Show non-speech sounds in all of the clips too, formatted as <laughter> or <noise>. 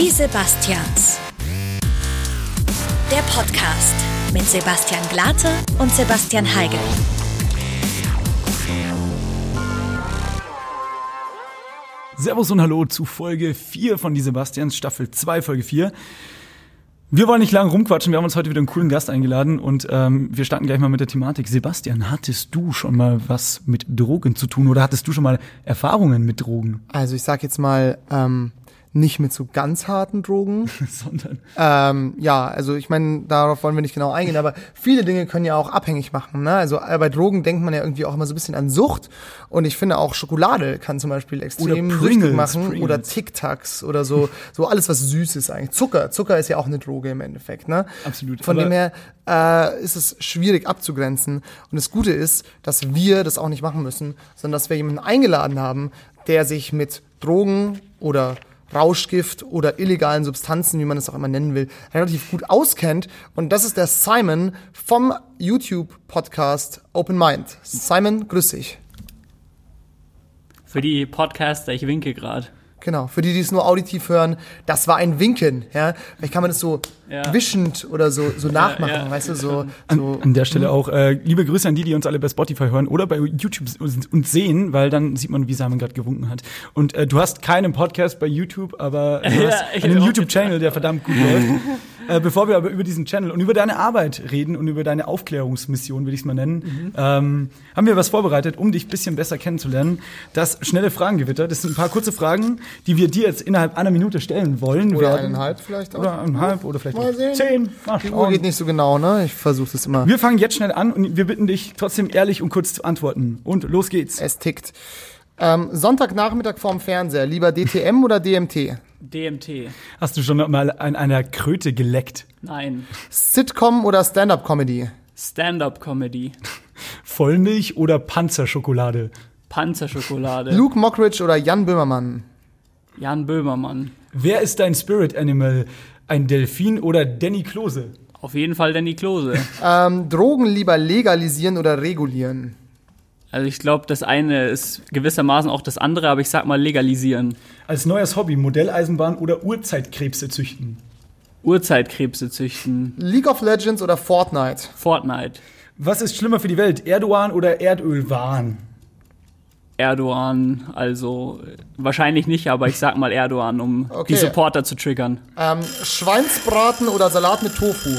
Die Sebastians. Der Podcast mit Sebastian Glate und Sebastian Heigel. Servus und Hallo zu Folge 4 von Die Sebastians, Staffel 2, Folge 4. Wir wollen nicht lange rumquatschen, wir haben uns heute wieder einen coolen Gast eingeladen und ähm, wir starten gleich mal mit der Thematik. Sebastian, hattest du schon mal was mit Drogen zu tun oder hattest du schon mal Erfahrungen mit Drogen? Also ich sag jetzt mal, ähm, nicht mit so ganz harten Drogen. <laughs> Sondern ähm, ja, also ich meine, darauf wollen wir nicht genau eingehen, aber viele Dinge können ja auch abhängig machen. Ne? Also äh, bei Drogen denkt man ja irgendwie auch immer so ein bisschen an Sucht und ich finde auch Schokolade kann zum Beispiel extrem Oder Pringles, machen Pringles. oder Tic Tacs oder so, <laughs> so alles was süß ist eigentlich. Zucker, Zucker ist ja auch eine Droge im Endeffekt. Ne? Absolut, Von dem her äh, ist es schwierig abzugrenzen und das Gute ist, dass wir das auch nicht machen müssen, sondern dass wir jemanden eingeladen haben, der sich mit Drogen oder Rauschgift oder illegalen Substanzen, wie man es auch immer nennen will, relativ gut auskennt. Und das ist der Simon vom YouTube-Podcast Open Mind. Simon, grüß dich. Für die Podcaster, ich winke gerade. Genau, für die, die es nur auditiv hören, das war ein Winken. Ja? Vielleicht kann man das so Ja. wischend oder so, so nachmachen, ja. weißt du, so. an, so an der Stelle auch äh, liebe Grüße an die, die uns alle bei Spotify hören oder bei YouTube uns, sehen, weil dann sieht man, wie Simon gerade gewunken hat. Und äh, du hast keinen Podcast bei YouTube, aber <laughs> du Ja, hast einen YouTube-Channel, der verdammt gut läuft. <laughs> Äh, bevor wir aber über diesen Channel und über deine Arbeit reden und über deine Aufklärungsmission, will ich es mal nennen, ähm, haben wir was vorbereitet, um dich ein bisschen besser kennenzulernen. Das schnelle Fragengewitter. Das sind ein paar kurze Fragen, die wir dir jetzt innerhalb einer Minute stellen wollen. oder werden. eineinhalb vielleicht auch. Oder eineinhalb oder vielleicht Mal sehen. zehn. Mal Die Uhr geht nicht so genau, ne? Ich versuche das immer. Wir fangen jetzt schnell an und wir bitten dich trotzdem ehrlich und kurz zu antworten. Und los geht's. Es tickt. Ähm, Sonntagnachmittag vorm Fernseher, lieber DTM oder DMT? DMT. Hast du schon mal an einer Kröte geleckt? Nein. Sitcom oder Stand-up-Comedy? Stand-up-Comedy. <laughs> Vollmilch oder Panzerschokolade? Panzerschokolade. Luke Mockridge oder Jan Böhmermann? Jan Böhmermann. Wer ist dein Spirit Animal? Ein Delfin oder Danny Klose? Auf jeden Fall Danny Klose. <laughs> Ähm, Drogen lieber legalisieren oder regulieren? Also ich glaube, das eine ist gewissermaßen auch das andere, aber ich sag mal legalisieren. Als neues Hobby Modelleisenbahn oder Urzeitkrebse züchten? Urzeitkrebse züchten. League of Legends oder Fortnite? Fortnite. Was ist schlimmer für die Welt? Erdogan oder Erdölwahn? Erdogan, also wahrscheinlich nicht, aber ich sag mal Erdogan, um Okay. die Supporter zu triggern. Ähm, Schweinsbraten oder Salat mit Tofu?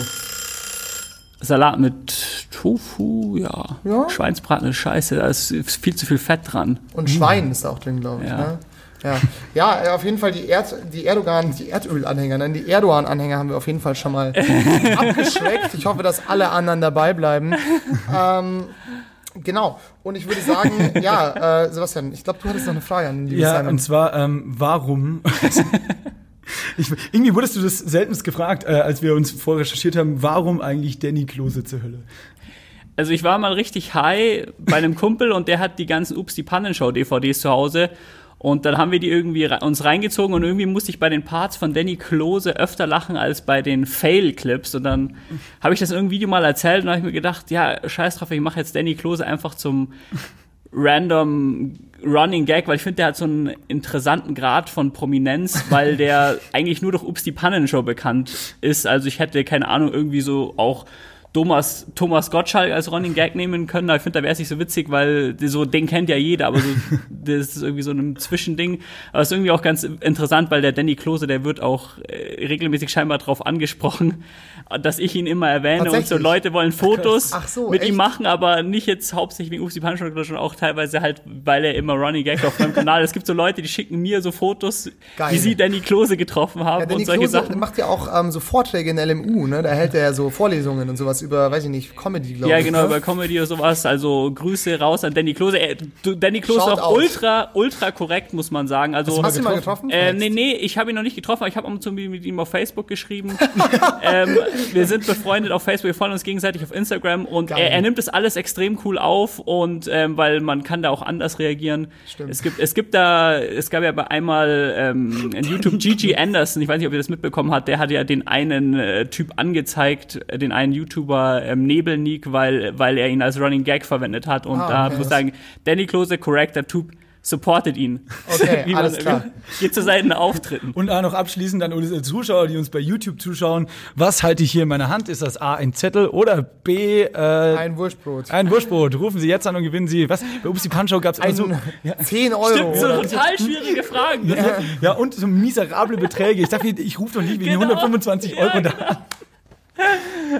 Salat mit Tofu, ja. Ja. Schweinsbraten ist scheiße, da ist viel zu viel Fett dran. Und Schwein ist auch drin, glaube ich. Ja. Ne? Ja. ja, äh, auf jeden Fall die, Erd, die Erdogan, die Erdöl-Anhänger, nein, die Erdogan-Anhänger haben wir auf jeden Fall schon mal <laughs> abgeschreckt. Ich hoffe, dass alle anderen dabei bleiben. <laughs> Ähm, genau. Und ich würde sagen, <laughs> ja, äh, Sebastian, ich glaube, du hattest noch eine Frage an den lieben Ja, Simon. und zwar, ähm, warum? <laughs> ich, irgendwie wurdest du das seltenst gefragt, äh, als wir uns vorrecherchiert haben, warum eigentlich Danny Klose zur Hölle? Also ich war mal richtig high bei einem Kumpel und der hat die ganzen Ups die Pannenshow DVDs zu Hause und dann haben wir die irgendwie re- uns reingezogen und irgendwie musste ich bei den Parts von Danny Klose öfter lachen als bei den Fail Clips und dann habe ich das in irgendeinem Video mal erzählt und habe ich mir gedacht, ja, scheiß drauf, ich mache jetzt Danny Klose einfach zum random Running Gag, weil ich finde, der hat so einen interessanten Grad von Prominenz, weil der <laughs> eigentlich nur durch Ups die Pannenshow bekannt ist. Also ich hätte, keine Ahnung, irgendwie so auch Thomas, Thomas Gottschalk als Running Gag nehmen können. Ich finde, da wäre es nicht so witzig, weil so, den kennt ja jeder, aber so, <laughs> das ist irgendwie so ein Zwischending. Aber es ist irgendwie auch ganz interessant, weil der Danny Klose, der wird auch äh, regelmäßig scheinbar darauf angesprochen, dass ich ihn immer erwähne und so? Leute wollen Fotos so, mit echt? ihm machen, aber nicht jetzt hauptsächlich wegen Ufsi Punch, sondern auch teilweise halt, weil er immer Running Gag auf meinem Kanal. Es gibt so Leute, die schicken mir so Fotos, Geil. wie sie Danny Klose getroffen haben Ja, Danny und solche Klose Sachen. macht ja auch ähm, so Vorträge in LMU, ne? Da hält er ja so Vorlesungen und sowas über, weiß ich nicht, Comedy, glaube Ja, ich. genau, ne? über Comedy oder sowas. Also Grüße raus an Danny Klose. Er, Danny Klose ist auch out. ultra, ultra korrekt, muss man sagen. Also, Hast du ihn mal getroffen? Äh, nee, nee, ich habe ihn noch nicht getroffen, aber ich habe ab und zu mit ihm auf Facebook geschrieben. <laughs> ähm, wir sind befreundet auf Facebook, wir folgen uns gegenseitig auf Instagram und er, er nimmt das alles extrem cool auf und ähm, weil man kann da auch anders reagieren. Stimmt. Es gibt, es gibt da, es gab ja bei einmal ähm, in YouTube Gigi Anderson, ich weiß nicht, ob ihr das mitbekommen habt, der hat ja den einen äh, Typ angezeigt, äh, den einen YouTuber ähm, Nebelnik, weil, weil er ihn als Running Gag verwendet hat und Ah, da okay. muss ich sagen, Danny Klose, korrekter Typ, supportet ihn. Okay, <laughs> Wie man- alles klar. <laughs> Geht zu seinen Auftritten. Und auch noch abschließend an unsere Zuschauer, die uns bei YouTube zuschauen. Was halte ich hier in meiner Hand? Ist das A, ein Zettel oder B, äh, Ein Wurstbrot. ein Wurstbrot? Rufen Sie jetzt an und gewinnen Sie, was? Bei Upsi Punch gab es immer so, Ein <laughs> ja, 10 Euro. Stimmt, so oder? total schwierige Fragen. ja, und so miserable Beträge. Ich dachte, ich rufe doch nicht wegen Genau. 125 Euro Ja, da.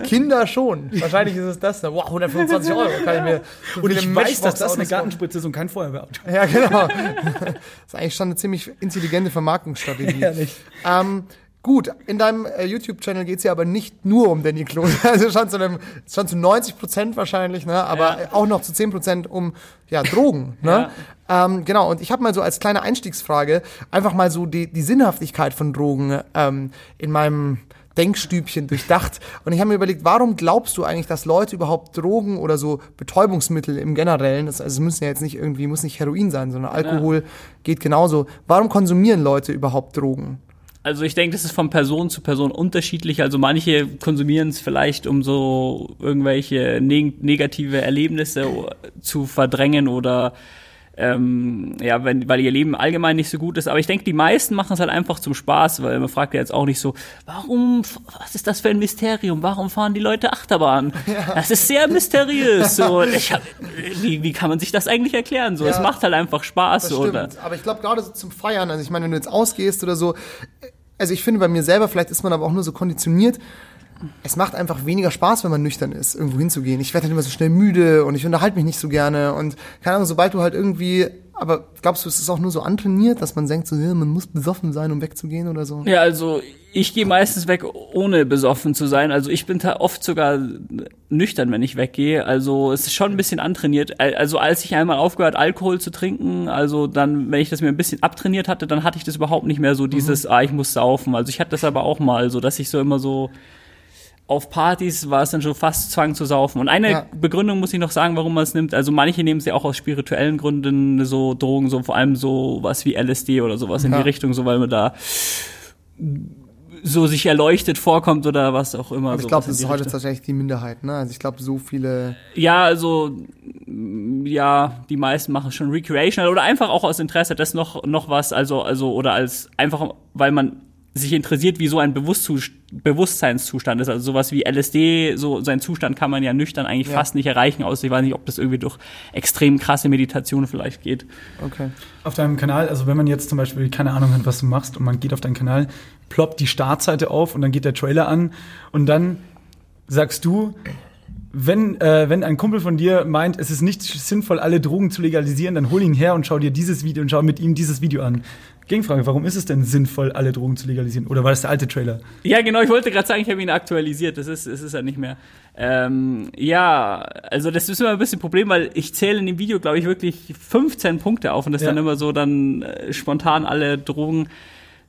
Kinder schon. Wahrscheinlich ist es das. da. Wow, 125 Euro. Kann ich Und ich weiß, dass das eine Gartenspritze ist und kein Feuerwehrauto. Ja, genau. <laughs> das ist eigentlich schon eine ziemlich intelligente Vermarktungsstrategie. Ehrlich. Ähm, gut, in deinem äh, YouTube-Channel geht es ja aber nicht nur um Danny Klose. <laughs> Also schon zu, einem, schon zu 90 Prozent wahrscheinlich, ne? aber Ja. auch noch zu 10 Prozent um ja, Drogen. Ne? Ähm, genau, und ich habe mal so als kleine Einstiegsfrage einfach mal so die, die Sinnhaftigkeit von Drogen ähm, in meinem Denkstübchen durchdacht. Und ich habe mir überlegt, warum glaubst du eigentlich, dass Leute überhaupt Drogen oder so Betäubungsmittel im Generellen, das, also es müssen ja jetzt nicht irgendwie, muss nicht Heroin sein, sondern Alkohol geht genauso. Warum konsumieren Leute überhaupt Drogen? Also ich denke, das ist von Person zu Person unterschiedlich. Also manche konsumieren es vielleicht, um so irgendwelche neg negative Erlebnisse zu verdrängen oder ähm, ja, wenn, weil ihr Leben allgemein nicht so gut ist. Aber ich denke, die meisten machen es halt einfach zum Spaß, weil man fragt ja jetzt auch nicht so, warum, was ist das für ein Mysterium? Warum fahren die Leute Achterbahn? <laughs> Das ist sehr mysteriös. So, hab, wie, wie kann man sich das eigentlich erklären? So, es Ja. macht halt einfach Spaß. So, oder? Aber ich glaube gerade so zum Feiern, also ich meine, wenn du jetzt ausgehst oder so, also ich finde bei mir selber, vielleicht ist man aber auch nur so konditioniert, es macht einfach weniger Spaß, wenn man nüchtern ist, irgendwo hinzugehen. Ich werde dann immer so schnell müde und ich unterhalte mich nicht so gerne und keine Ahnung, sobald du halt irgendwie, aber glaubst du, es ist auch nur so antrainiert, dass man denkt so, ja, man muss besoffen sein, um wegzugehen oder so? Ja, also ich gehe meistens weg, ohne besoffen zu sein. Also ich bin da oft sogar nüchtern, wenn ich weggehe. Also es ist schon ein bisschen antrainiert. Al- Also als ich einmal aufgehört, Alkohol zu trinken, also dann, wenn ich das mir ein bisschen abtrainiert hatte, dann hatte ich das überhaupt nicht mehr so dieses, ah, ich muss saufen. Also ich hatte das aber auch mal so, dass ich so immer so auf Partys war es dann schon fast Zwang zu saufen. Und eine Ja. Begründung muss ich noch sagen, warum man es nimmt. Also manche nehmen sie auch aus spirituellen Gründen so Drogen, so vor allem so was wie LSD oder sowas in Ja. die Richtung, so weil man da so sich erleuchtet vorkommt oder was auch immer. Aber ich glaube, in das ist heute tatsächlich die Minderheit, ne? Also ich glaube, so viele. Ja, also ja, die meisten machen schon recreational oder einfach auch aus Interesse, das noch noch was, also also oder als einfach weil man sich interessiert, wie so ein Bewusstseinszustand ist. Also sowas wie LSD, so sein Zustand kann man ja nüchtern eigentlich Ja. fast nicht erreichen, außer ich weiß nicht, ob das irgendwie durch extrem krasse Meditation vielleicht geht. Okay. Auf deinem Kanal, also wenn man jetzt zum Beispiel keine Ahnung hat, was du machst und man geht auf deinen Kanal, ploppt die Startseite auf und dann geht der Trailer an und dann sagst du, wenn, äh, wenn ein Kumpel von dir meint, es ist nicht sinnvoll, alle Drogen zu legalisieren, dann hol ihn her und schau dir dieses Video und schau mit ihm dieses Video an. Gegenfrage, warum ist es denn sinnvoll, alle Drogen zu legalisieren? Oder war das der alte Trailer? Ja, genau, ich wollte gerade sagen, ich habe ihn aktualisiert. Das ist, es ist ja nicht mehr. Ähm, ja, also das ist immer ein bisschen ein Problem, weil ich zähle in dem Video, glaube ich, wirklich 15 Punkte auf und das Ja. dann immer so dann äh, spontan alle Drogen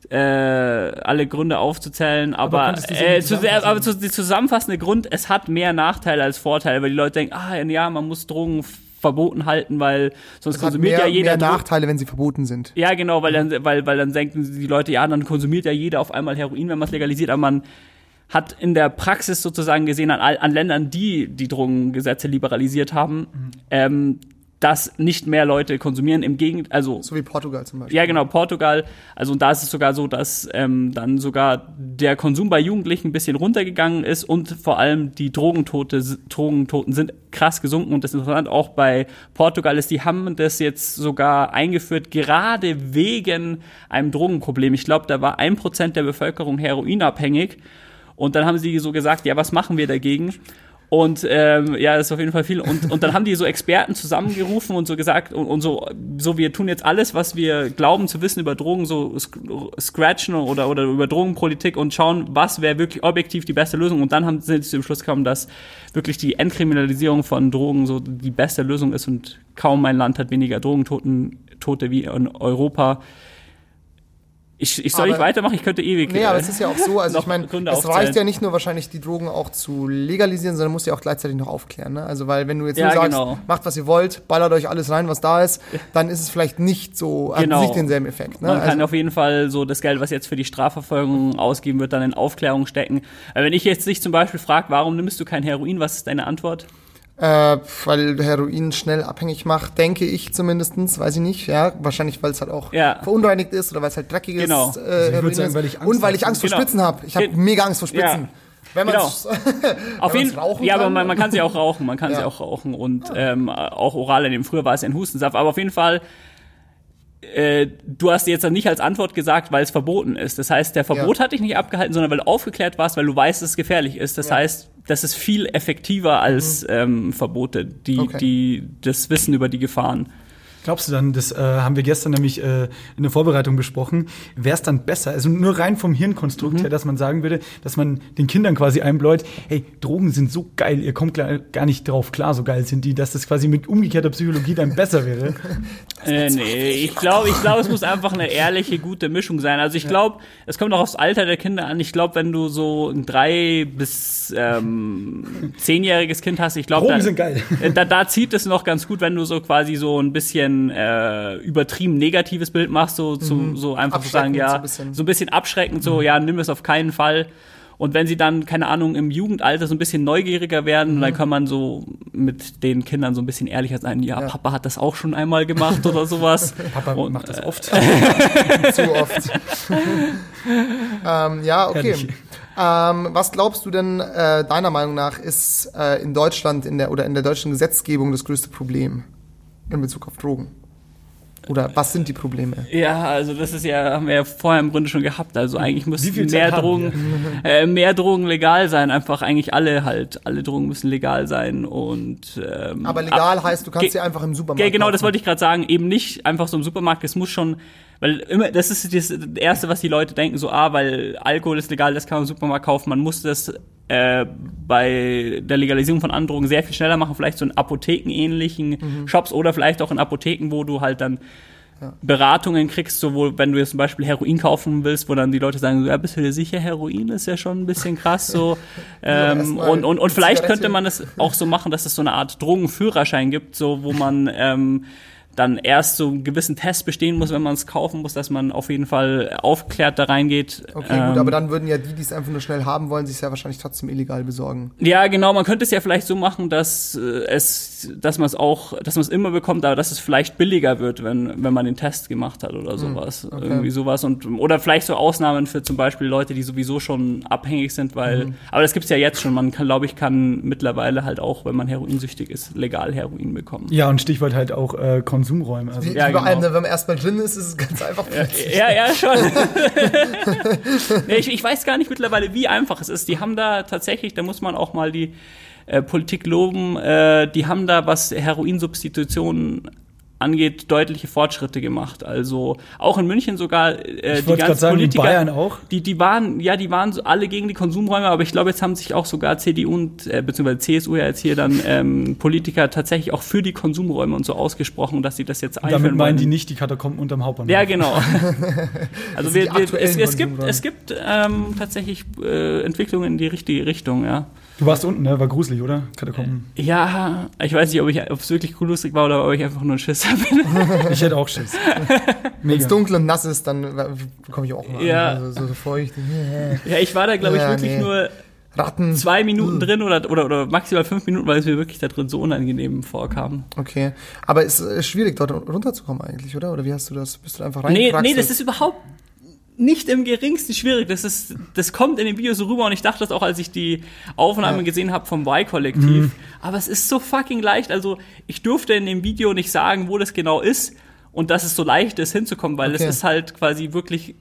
äh, alle Gründe aufzuzählen, aber, sie äh, zu, aber zu, die zusammenfassende Grund, es hat mehr Nachteile als Vorteile, weil die Leute denken, ah ja, man muss Drogen verboten halten, weil sonst hat konsumiert mehr, ja jeder mehr. Nachteile, wenn sie verboten sind. Ja, genau, weil dann, weil, weil dann denken die Leute, ja, dann konsumiert ja jeder auf einmal Heroin, wenn man es legalisiert, aber man hat in der Praxis sozusagen gesehen an, an Ländern, die die Drogengesetze liberalisiert haben, ähm, dass nicht mehr Leute konsumieren. Im Gegenteil, also So wie Portugal zum Beispiel. ja, genau, Portugal. Also und da ist es sogar so, dass ähm, dann sogar der Konsum bei Jugendlichen ein bisschen runtergegangen ist und vor allem die Drogentote, Drogentoten sind krass gesunken. Und das ist interessant, auch bei Portugal ist, die haben das jetzt sogar eingeführt, gerade wegen einem Drogenproblem. Ich glaube, da war ein Prozent der Bevölkerung heroinabhängig. Und dann haben sie so gesagt, ja, was machen wir dagegen? Und ähm, ja, das ist auf jeden Fall viel. Und, und dann haben die so Experten zusammengerufen und so gesagt, und, und so, so, wir tun jetzt alles, was wir glauben zu wissen über Drogen, so scratchen oder, oder über Drogenpolitik und schauen, was wäre wirklich objektiv die beste Lösung. Und dann haben, sind sie zum Schluss gekommen, dass wirklich die Entkriminalisierung von Drogen so die beste Lösung ist und kaum ein Land hat weniger Drogentoten Tote wie in Europa. Ich, ich soll Aber- nicht weitermachen, ich könnte ewig. Nee, aber äh, es ist ja auch so, also ich meine, es reicht ja nicht nur wahrscheinlich die Drogen auch zu legalisieren, sondern muss ja auch gleichzeitig noch aufklären. Ne? Also weil wenn du jetzt Ja, nur sagst, genau. macht was ihr wollt, ballert euch alles rein, was da ist, dann ist es vielleicht nicht so, hat Genau. nicht denselben Effekt. Ne? Man kann Also, auf jeden Fall so das Geld, was jetzt für die Strafverfolgung ausgeben wird, dann in Aufklärung stecken. Aber wenn ich jetzt dich zum Beispiel frage, warum nimmst du kein Heroin, was ist deine Antwort? Äh, weil Heroin schnell abhängig macht, denke ich zumindestens, weiß ich nicht, ja. Wahrscheinlich, weil es halt auch Ja. verunreinigt ist oder weil es halt dreckiges Genau. äh, würd Heroin sagen, ist. weil ich Angst Und weil ich Angst vor Genau. Spitzen habe. Ich habe mega Angst vor Spitzen. Ja. Wenn man Genau. <laughs> Auf jeden rauchen Ja, aber kann, man, man kann sie auch rauchen. Man kann Ja. sie auch rauchen und ähm, auch oral nehmen. Früher war es ja ein Hustensaft, aber auf jeden Fall. Äh, du hast jetzt dann nicht als Antwort gesagt, weil es verboten ist. Das heißt, der Verbot Ja. hat dich nicht abgehalten, sondern weil du aufgeklärt warst, weil du weißt, dass es gefährlich ist. Das Ja. Mhm. heißt, das ist viel effektiver als ähm, Verbote, die, Okay. die das Wissen über die Gefahren. Glaubst du dann, das äh, haben wir gestern nämlich äh, in der Vorbereitung besprochen, wäre es dann besser, also nur rein vom Hirnkonstrukt Mhm. her, dass man sagen würde, dass man den Kindern quasi einbläut, hey, Drogen sind so geil, ihr kommt gar nicht drauf klar, so geil sind die, dass das quasi mit umgekehrter Psychologie dann besser wäre. <laughs> Äh, nee, ich glaube, ich glaube, es muss einfach eine ehrliche, gute Mischung sein. Also ich glaube, es kommt auch aufs Alter der Kinder an. Ich glaube, wenn du so ein drei bis ähm, zehnjähriges Kind hast, ich glaube, Drogen da, sind geil. äh, da, da zieht es noch ganz gut, wenn du so quasi so ein bisschen äh, übertrieben negatives Bild machst, so, zu, so einfach zu sagen, ja, so ein bisschen. so ein bisschen abschreckend, so, ja, nimm es auf keinen Fall. Und wenn sie dann, keine Ahnung, im Jugendalter so ein bisschen neugieriger werden, dann kann man so mit den Kindern so ein bisschen ehrlicher sein, ja, Ja. Papa hat das auch schon einmal gemacht oder sowas. <laughs> Papa Und, macht das oft. <laughs> <laughs> zu oft. ähm, ja, okay. Ähm, was glaubst du denn äh, deiner Meinung nach ist äh, in Deutschland in der oder in der deutschen Gesetzgebung das größte Problem in Bezug auf Drogen? Oder was sind die Probleme? Ja, also das ist ja, haben wir ja vorher im Grunde schon gehabt. Also eigentlich Zeit mehr Drogen, <laughs> äh, mehr Drogen legal sein. Einfach eigentlich alle halt, alle Drogen müssen legal sein und ähm, Aber legal ab- heißt, du kannst sie einfach im Supermarkt Ja, genau, das kaufen. wollte ich gerade sagen. Eben nicht einfach so im Supermarkt. Es muss schon, weil immer, das ist das Erste, was die Leute denken, so, ah, weil Alkohol ist legal, das kann man im Supermarkt kaufen. Man muss das äh, bei der Legalisierung von anderen Drogen sehr viel schneller machen. Vielleicht so in Apothekenähnlichen Mhm. Shops oder vielleicht auch in Apotheken, wo du halt dann Beratungen kriegst, sowohl wenn du jetzt zum Beispiel Heroin kaufen willst, wo dann die Leute sagen, ja, bist du dir sicher, Heroin ist ja schon ein bisschen krass so. <laughs> ähm, erstmal und, und, und vielleicht könnte man es auch so machen, dass es so eine Art Drogenführerschein gibt, so wo man ähm, dann erst so einen gewissen Test bestehen muss, wenn man es kaufen muss, dass man auf jeden Fall aufgeklärt da reingeht. Okay, Ähm, gut, aber dann würden ja die, die es einfach nur schnell haben wollen, sich es ja wahrscheinlich trotzdem illegal besorgen. Ja, genau, man könnte es ja vielleicht so machen, dass äh, es, dass man es auch, dass man es immer bekommt, aber dass es vielleicht billiger wird, wenn, wenn man den Test gemacht hat oder sowas. Irgendwie sowas. Und oder vielleicht so Ausnahmen für zum Beispiel Leute, die sowieso schon abhängig sind, weil, aber das gibt's ja jetzt schon. Man kann, glaube ich, kann mittlerweile halt auch, wenn man heroinsüchtig ist, legal Heroin bekommen. Ja, und Stichwort halt auch äh, Konsumräume. Also, Ja, bei genau. einem, wenn man erstmal drin ist, ist es ganz einfach. Ja, ja, schon. <laughs> <laughs> nee, ich, ich weiß gar nicht mittlerweile, wie einfach es ist. Die haben da tatsächlich, da muss man auch mal die äh, Politik loben, äh, die haben da, was Heroinsubstitution angeht, deutliche Fortschritte gemacht. Also auch in München sogar äh, die ganzen sagen, Politiker, Bayern auch. die, die waren, ja, die waren so alle gegen die Konsumräume, aber ich glaube, jetzt haben sich auch sogar CDU und äh, beziehungsweise CSU ja jetzt hier dann ähm, Politiker tatsächlich auch für die Konsumräume und so ausgesprochen, dass sie das jetzt einführen Damit meinen die wollen. nicht die Katakomben unterm Hauptbahnhof. Ja, genau. <laughs> Also wir, die wir, es, es gibt, es gibt ähm, tatsächlich äh, Entwicklungen in die richtige Richtung, ja. Du warst unten, ne? War gruselig, oder? Katakomben. Ja, ich weiß nicht, ob ich, ob es wirklich lustig war oder ob ich einfach nur ein Schisser bin. <laughs> Ich hätte auch Schiss. <laughs> Wenn es dunkel und nass ist, dann äh, bekomme ich auch mal Ja. also, so, feucht. Ja, ich war da, glaube ich, Ja, wirklich nee. nur Ratten. zwei Minuten drin oder, oder, oder maximal fünf Minuten, weil es mir wirklich da drin so unangenehm vorkam. Okay. Aber es ist schwierig, dort runterzukommen eigentlich, oder? Oder wie hast du das? Bist du einfach Nee, reingekraxelt? nee, das ist überhaupt nicht im geringsten schwierig. Das ist, das kommt in dem Video so rüber und ich dachte das auch, als ich die Aufnahmen Ja. gesehen habe vom Y-Kollektiv. Aber es ist so fucking leicht. Also ich durfte in dem Video nicht sagen, wo das genau ist und dass es so leicht ist hinzukommen, weil Okay. es ist halt quasi wirklich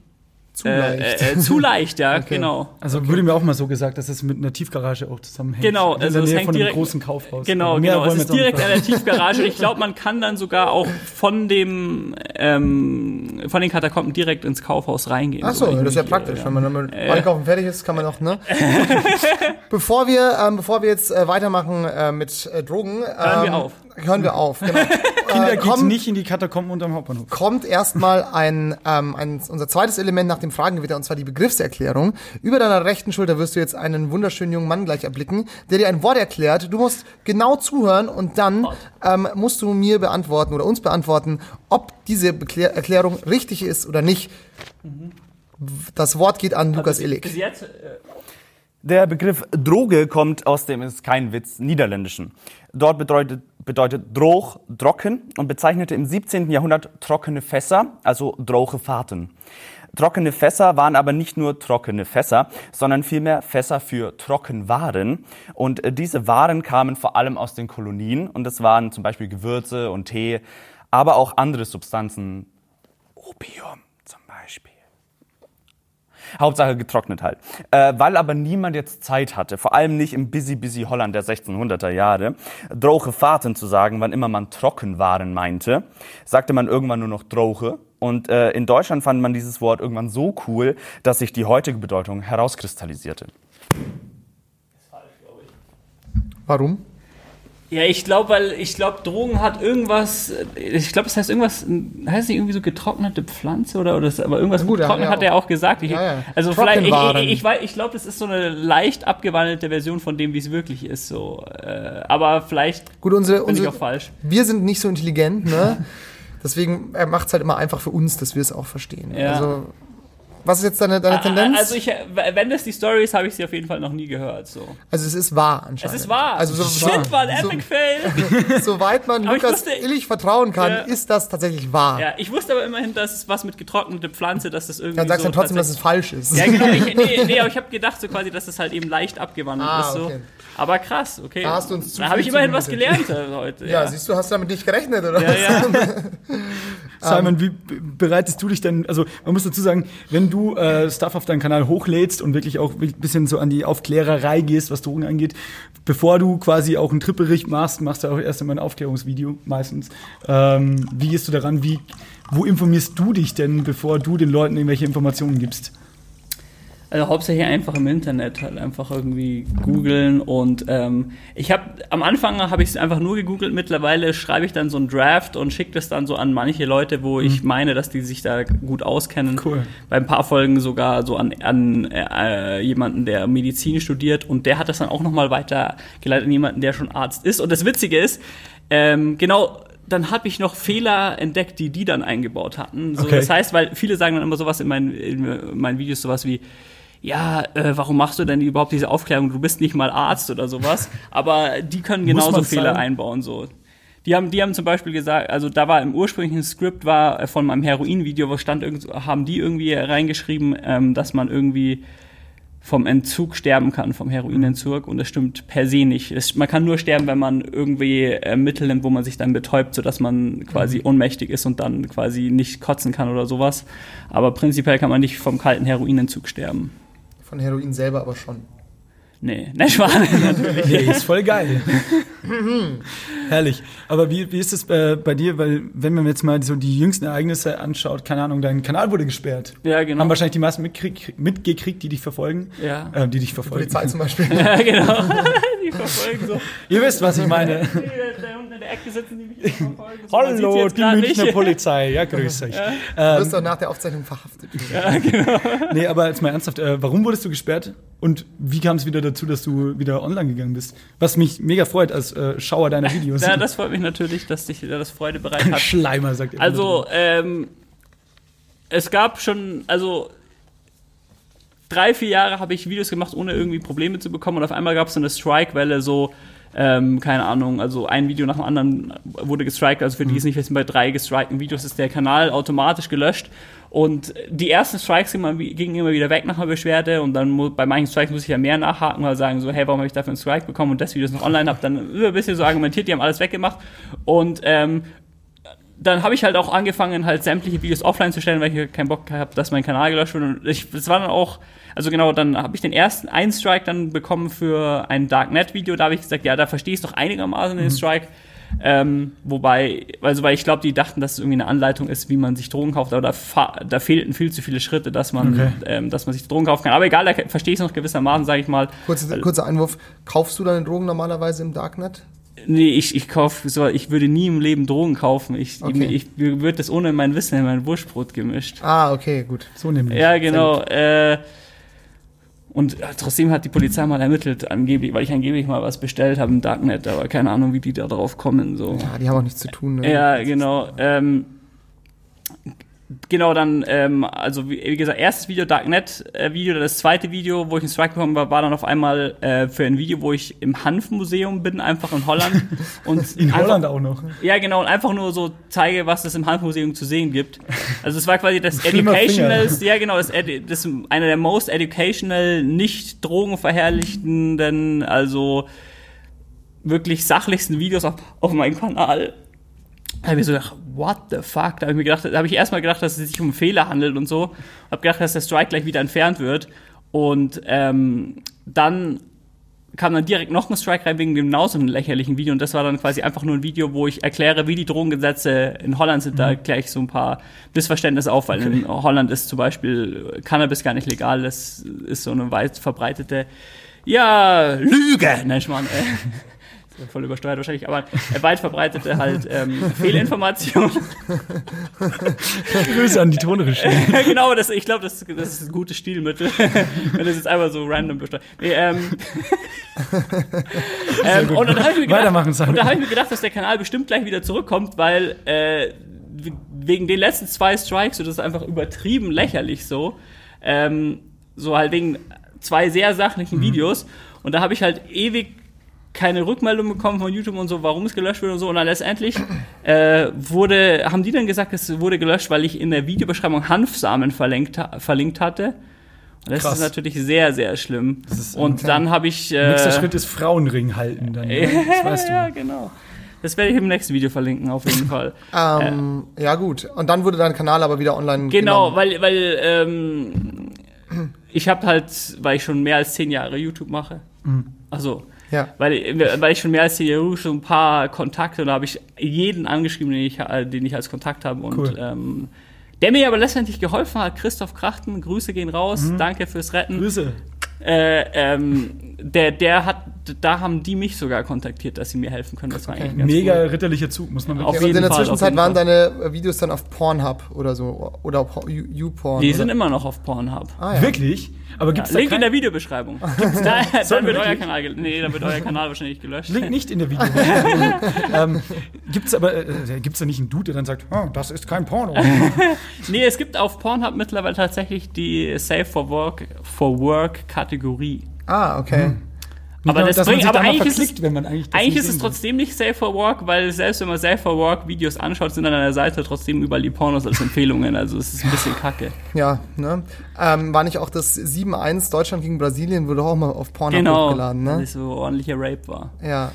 zu äh, leicht. Äh, äh, zu leicht, ja, <laughs> Okay. genau. Also wurde mir auch mal so gesagt, dass es mit einer Tiefgarage auch zusammenhängt. Genau, in also der es Nähe hängt von einem direkt- großen Kaufhaus. Genau, mehr genau. Es wollen wir ist direkt an der Tiefgarage und ich glaube, man kann dann sogar auch von dem ähm, von den Katakomben direkt ins Kaufhaus reingehen. Ach so, das ist ja praktisch. irre, Wenn man dann mit Einkaufen fertig ist, kann man auch, ne? <laughs> bevor wir, ähm, bevor wir jetzt äh, weitermachen äh, mit äh, Drogen, ähm, Hören wir auf. Hören wir auf, genau. <laughs> Kinder äh, geht's kommt, nicht in die Katakomben unterm Hauptbahnhof. kommt erstmal ein, ähm, ein, unser zweites Element nach dem Fragengewitter, und zwar die Begriffserklärung. Über deiner rechten Schulter wirst du jetzt einen wunderschönen jungen Mann gleich erblicken, der dir ein Wort erklärt. Du musst genau zuhören und dann ähm, musst du mir beantworten oder uns beantworten, ob diese Beklär Erklärung richtig ist oder nicht. Das Wort geht an Lukas bis, Illig. bis jetzt, äh, Der Begriff Droge kommt aus dem, ist kein Witz, Niederländischen. Dort bedeutet, bedeutet Droog trocken und bezeichnete im 17. Jahrhundert trockene Fässer, also droge Fahrten. Trockene Fässer waren aber nicht nur trockene Fässer, sondern vielmehr Fässer für Trockenwaren. Und äh, diese Waren kamen vor allem aus den Kolonien und das waren zum Beispiel Gewürze und Tee, aber auch andere Substanzen, Opium. Hauptsache getrocknet halt. Äh, weil aber niemand jetzt Zeit hatte, vor allem nicht im busy, busy Holland der 1600er Jahre, droge Fahrten zu sagen, wann immer man Trockenwaren meinte, sagte man irgendwann nur noch droge. Und äh, in Deutschland fand man dieses Wort irgendwann so cool, dass sich die heutige Bedeutung herauskristallisierte. Warum? Ja, ich glaube, weil ich glaube, Drogen hat irgendwas. Ich glaube, es heißt irgendwas. Heißt nicht irgendwie so getrocknete Pflanze oder oder das, aber irgendwas Gut, getrocknet ja, hat er auch gesagt. Ich, Ja, ja. Also vielleicht. Ich, ich, ich, ich glaube, das ist so eine leicht abgewandelte Version von dem, wie es wirklich ist. So, äh, aber vielleicht Gut, unsere, bin ich unsere auch falsch. wir sind nicht so intelligent, ne? <laughs> Deswegen er macht es halt immer einfach für uns, dass wir es auch verstehen. Ja. Also, was ist jetzt deine, deine Tendenz? Also ich, wenn das die Story ist, habe ich sie auf jeden Fall noch nie gehört. So. Also es ist wahr Es anscheinend. ist wahr. Also so, Shit, war ein so, Epic Fail. <laughs> soweit man Aber Lukas wusste- Illich vertrauen kann, Ja. ist das tatsächlich wahr. Ja, ich wusste aber immerhin, dass es was mit getrockneter Pflanze, dass das irgendwie Dann sagst so du trotzdem, dass es falsch ist. Ja, genau. Ich, nee, <laughs> nee, aber ich habe gedacht so quasi, dass es halt eben leicht abgewandelt Ah, ist. So. okay. Aber krass, okay. Da hast du uns zu da habe ich immerhin was gelernt äh, heute. Ja, Ja, siehst du, hast du damit nicht gerechnet, oder? ja, ja. <laughs> Simon, wie bereitest du dich denn, also man muss dazu sagen, wenn du äh, Stuff auf deinen Kanal hochlädst und wirklich auch ein bisschen so an die Aufklärerei gehst, was Drogen angeht, bevor du quasi auch einen Trippelricht machst, machst du auch erst einmal ein Aufklärungsvideo meistens. Ähm, wie gehst du daran? Wie, wo informierst du dich denn, bevor du den Leuten irgendwelche Informationen gibst? Also hauptsächlich einfach im Internet, halt einfach irgendwie googeln und ähm, ich habe am Anfang habe ich es einfach nur gegoogelt, mittlerweile schreibe ich dann so einen Draft und schicke das dann so an manche Leute, wo ich meine, dass die sich da gut auskennen. Cool. Bei ein paar Folgen sogar so an, an äh, jemanden, der Medizin studiert und der hat das dann auch nochmal weitergeleitet an jemanden, der schon Arzt ist. Und das Witzige ist, ähm, genau, dann habe ich noch Fehler entdeckt, die die dann eingebaut hatten. So, Okay. Das heißt, weil viele sagen dann immer sowas in meinen, in meinen Videos, sowas wie, ja, äh, warum machst du denn überhaupt diese Aufklärung? Du bist nicht mal Arzt oder sowas. Aber die können genauso Fehler sein? einbauen, so. Die haben, die haben zum Beispiel gesagt, also da war im ursprünglichen Skript war äh, von meinem Heroin-Video, wo stand haben die irgendwie reingeschrieben, ähm, dass man irgendwie vom Entzug sterben kann, vom Heroinentzug. Und das stimmt per se nicht. Es, man kann nur sterben, wenn man irgendwie äh, Mittel nimmt, wo man sich dann betäubt, sodass man quasi ohnmächtig ist und dann quasi nicht kotzen kann oder sowas. Aber prinzipiell kann man nicht vom kalten Heroinentzug sterben. Von Heroin selber aber schon. Nee, ne, Schwan, natürlich. Nee, ist voll geil. <laughs> Herrlich. Aber wie, wie ist es äh, bei dir? Weil, wenn man jetzt mal so die jüngsten Ereignisse anschaut, keine Ahnung, dein Kanal wurde gesperrt. Ja, genau. Haben wahrscheinlich die meisten mitgekriegt, die dich verfolgen. Ja. Äh, die dich verfolgen. Polizei zum Beispiel. <laughs> Ja, genau. <laughs> die verfolgen so. <laughs> Ihr wisst, was ich meine. <laughs> Da unten in der Ecke sitzen die mich verfolgen. So, Hallo, die Münchner nicht. <laughs> Polizei. Ja, grüß euch. Du wirst doch nach der Aufzeichnung verhaftet. Nee, aber jetzt mal ernsthaft, äh, warum wurdest du gesperrt? Und wie kam es wieder dazu, dass du wieder online gegangen bist? Was mich mega freut als äh, Schauer deiner Videos. Ja, das freut mich natürlich, dass dich das Freude bereit hat. Schleimer, sagt er. Also, ähm, es gab schon, also drei, vier Jahre habe ich Videos gemacht, ohne irgendwie Probleme zu bekommen. Und auf einmal gab es so eine Strike-Welle, so, ähm, keine Ahnung, also ein Video nach dem anderen wurde gestrikt. Also für die, es nicht wissen, bei drei gestrikten Videos ist der Kanal automatisch gelöscht. Und die ersten Strikes gingen immer- immer wieder weg nach einer Beschwerde. Und dann bei manchen Strikes muss ich ja mehr nachhaken, mal sagen so, hey, warum habe ich dafür einen Strike bekommen und das Video ist noch online, habe dann ein bisschen so argumentiert, die haben alles weggemacht. Und ähm, dann habe ich halt auch angefangen, halt sämtliche Videos offline zu stellen, weil ich keinen Bock habe, dass mein Kanal gelöscht wird. Und ich, das war dann auch, also genau, dann habe ich den ersten einen Strike dann bekommen für ein Darknet-Video. Da habe ich gesagt, ja, da verstehe ich es doch einigermaßen den Strike. Ähm, wobei, also weil ich glaube, die dachten, dass es irgendwie eine Anleitung ist, wie man sich Drogen kauft, aber da, da fehlten viel zu viele Schritte, dass man, Okay. ähm, dass man sich Drogen kaufen kann. Aber egal, da verstehe ich es noch gewissermaßen, sage ich mal. Kurzer, kurzer Einwurf. Kaufst du deine Drogen normalerweise im Darknet? Nee, ich, ich kauf so, ich würde nie im Leben Drogen kaufen. Ich, Okay. ich, ich würde das ohne mein Wissen in mein Wurstbrot gemischt. Ah, okay, gut. so nämlich. Ja, genau. Äh, und äh, trotzdem hat die Polizei mal ermittelt, angeblich, weil ich angeblich mal was bestellt habe im Darknet, aber keine Ahnung, wie die da drauf kommen. So. Ja, die haben auch nichts zu tun. Ne? Ja, genau. Ähm, genau, dann, ähm, also wie, wie gesagt, erstes Video, Darknet-Video, das zweite Video, wo ich einen Strike bekommen war, war dann auf einmal äh, für ein Video, wo ich im Hanfmuseum bin, einfach in Holland. <laughs> und In einfach, Holland auch noch. Ja, genau, und einfach nur so zeige, was es im Hanfmuseum zu sehen gibt. Also es war quasi das <laughs> Educational, ja genau, das, das ist einer der most educational, nicht drogenverherrlichtenden, also wirklich sachlichsten Videos auf, auf meinem Kanal. Da habe ich so gedacht, what the fuck? Da habe ich mir gedacht, da habe ich erstmal gedacht, dass es sich um einen Fehler handelt und so. Habe gedacht, dass der Strike gleich wieder entfernt wird. Und ähm, dann kam dann direkt noch ein Strike rein wegen genauso einem lächerlichen Video. Und das war dann quasi einfach nur ein Video, wo ich erkläre, wie die Drogengesetze in Holland sind. Da erkläre ich so ein paar Missverständnisse auf, weil in Holland ist zum Beispiel Cannabis gar nicht legal. Das ist so eine weit verbreitete, ja, Lüge, nennt man. Äh, voll übersteuert wahrscheinlich, aber weit verbreitete halt ähm, Fehlinformation. <laughs> Grüße an die. Ja, <laughs> genau, das, ich glaube, das, das ist ein gutes Stilmittel, <laughs> wenn das jetzt einfach so random besteuert. Nee, ähm, ähm, und dann habe ich mir gedacht, und da habe ich mir gedacht, dass der Kanal bestimmt gleich wieder zurückkommt, weil äh, wegen den letzten zwei Strikes, so das ist einfach übertrieben lächerlich so, ähm, so halt wegen zwei sehr sachlichen Mhm. Videos. Und da habe ich halt ewig keine Rückmeldung bekommen von YouTube und so, warum es gelöscht wird und so. Und dann letztendlich äh, wurde, haben die dann gesagt, es wurde gelöscht, weil ich in der Videobeschreibung Hanfsamen verlinkt, verlinkt hatte. Und das Krass. ist natürlich sehr, sehr schlimm. und dann habe ich. Äh, Nächster Schritt ist Frauenring halten dann. <laughs> ne? Das weißt du. ja, genau. Das werde ich im nächsten Video verlinken, auf jeden Fall. <laughs> Ähm, ja, gut. Und dann wurde dein Kanal aber wieder online Genau, genommen. weil, weil ähm, ich habe halt, weil ich schon mehr als zehn Jahre YouTube mache. Also, Ja. weil, weil ich schon mehr als zehn Jahre schon ein paar Kontakte und da habe ich jeden angeschrieben, den ich, äh, den ich als Kontakt habe. Und Cool. ähm, der mir aber letztendlich geholfen hat, Christoph Krachten, Grüße gehen raus, danke fürs Retten. Grüße. Äh, ähm, der, der hat, da haben die mich sogar kontaktiert, dass sie mir helfen können. Das war eigentlich ganz Mega cool. ritterlicher Zug, muss man Auf wirklich Ja, und jeden in der Fall, auf Zwischenzeit waren Fall. deine äh, Videos dann auf Pornhub oder so. Oder auf You- YouPorn. Die oder? sind immer noch auf Pornhub. ah, ja. Wirklich? Aber gibt's da Link in der Videobeschreibung. <laughs> Gibt's da, dann wird euer? Kanal, nee, dann wird euer Kanal wahrscheinlich gelöscht. Link nicht in der Video. <laughs> ähm, gibt's aber äh, gibt's da nicht einen Dude, der dann sagt, oh, das ist kein Porno? <laughs> Nee, es gibt auf Pornhub mittlerweile tatsächlich die Safe for Work for Work Kategorie. Ah, okay. Aber das dass man bringt, sich aber eigentlich ist, es, wenn man eigentlich das eigentlich nicht ist es trotzdem nicht Safe for Work, weil selbst wenn man Safe for Work Videos anschaut, sind dann an der Seite trotzdem überall die Pornos als Empfehlungen. Also es ist ein bisschen kacke. Ja, ne? Ähm, war nicht auch das 7-1 Deutschland gegen Brasilien, wurde auch mal auf Pornhub Genau, hochgeladen, weil ne? es so ordentlicher Rape war. Ja.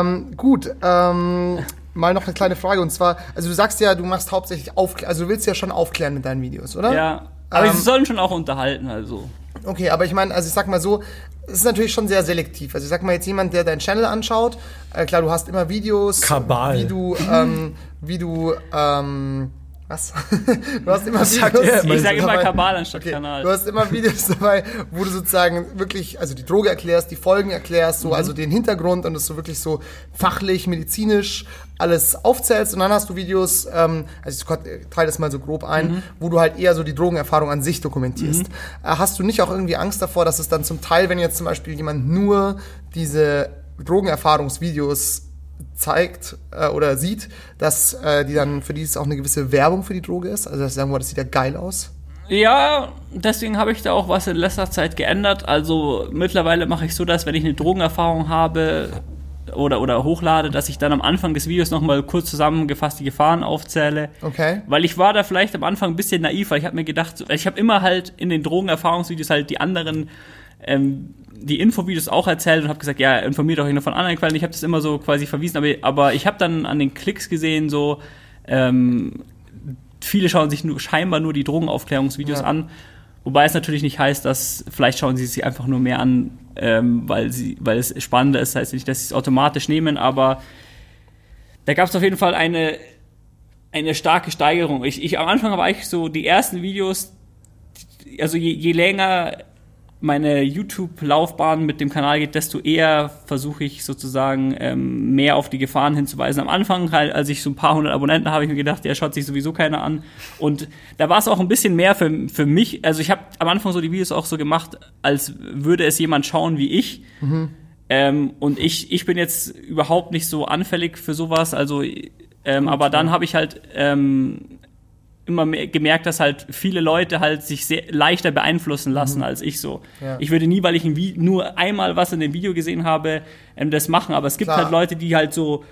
ähm, gut, ähm, mal noch eine kleine Frage. Und zwar, also du sagst ja, du machst hauptsächlich Aufklärung, also du willst ja schon aufklären mit deinen Videos, oder? Ja, aber Ähm, sie sollen schon auch unterhalten, also. Okay, aber ich meine, also ich sag mal so, es ist natürlich schon sehr selektiv. Also ich sag mal jetzt jemand, der deinen Channel anschaut, äh, klar, du hast immer Videos, Kabal. wie du, ähm, wie du, ähm, was? du hast immer Was sagt Videos. er? Ich sage immer Kabal anstatt Okay, Kanal. du hast immer Videos dabei, wo du sozusagen wirklich, also die Droge erklärst, die Folgen erklärst, Mhm. so, also den Hintergrund und das so wirklich so fachlich, medizinisch alles aufzählst und dann hast du Videos, ähm, also ich teile das mal so grob ein, Mhm. wo du halt eher so die Drogenerfahrung an sich dokumentierst. Äh, hast du nicht auch irgendwie Angst davor, dass es dann zum Teil, wenn jetzt zum Beispiel jemand nur diese Drogenerfahrungsvideos zeigt äh, oder sieht, dass äh, die dann für die es auch eine gewisse Werbung für die Droge ist. Also dass sie sagen, boah, das sieht ja geil aus. Ja, deswegen habe ich da auch was in letzter Zeit geändert. Also mittlerweile mache ich so, dass wenn ich eine Drogenerfahrung habe oder, oder hochlade, dass ich dann am Anfang des Videos nochmal kurz zusammengefasst die Gefahren aufzähle. Okay. Weil ich war da vielleicht am Anfang ein bisschen naiv, weil ich habe mir gedacht, ich habe immer halt in den Drogenerfahrungsvideos halt die anderen, ähm, die Infovideos auch erzählt und habe gesagt, ja, informiert euch noch von anderen Quellen. Ich habe das immer so quasi verwiesen, aber, aber ich habe dann an den Klicks gesehen, so, ähm, viele schauen sich nur, scheinbar nur die Drogenaufklärungsvideos Ja. an. Wobei es natürlich nicht heißt, dass vielleicht schauen sie sich einfach nur mehr an, ähm, weil, sie, weil es spannender ist. Heißt nicht, dass sie es automatisch nehmen, aber da gab es auf jeden Fall eine, eine starke Steigerung. Ich, ich am Anfang war ich so die ersten Videos, also je, je länger meine YouTube-Laufbahn mit dem Kanal geht, desto eher versuche ich sozusagen ähm, mehr auf die Gefahren hinzuweisen. Am Anfang, halt, als ich so ein paar hundert Abonnenten habe, habe ich mir gedacht, der schaut sich sowieso keiner an. Und da war es auch ein bisschen mehr für, für mich. Also ich habe am Anfang so die Videos auch so gemacht, als würde es jemand schauen wie ich. Ähm, und ich, ich bin jetzt überhaupt nicht so anfällig für sowas. Also, ähm, aber dann habe ich halt ähm, immer mehr gemerkt, dass halt viele Leute halt sich sehr leichter beeinflussen lassen als ich so. Mhm. Ja. Ich würde nie, weil ich ein Vi nur einmal was in dem Video gesehen habe, ähm, das machen. Aber es gibt Klar. halt Leute, die halt so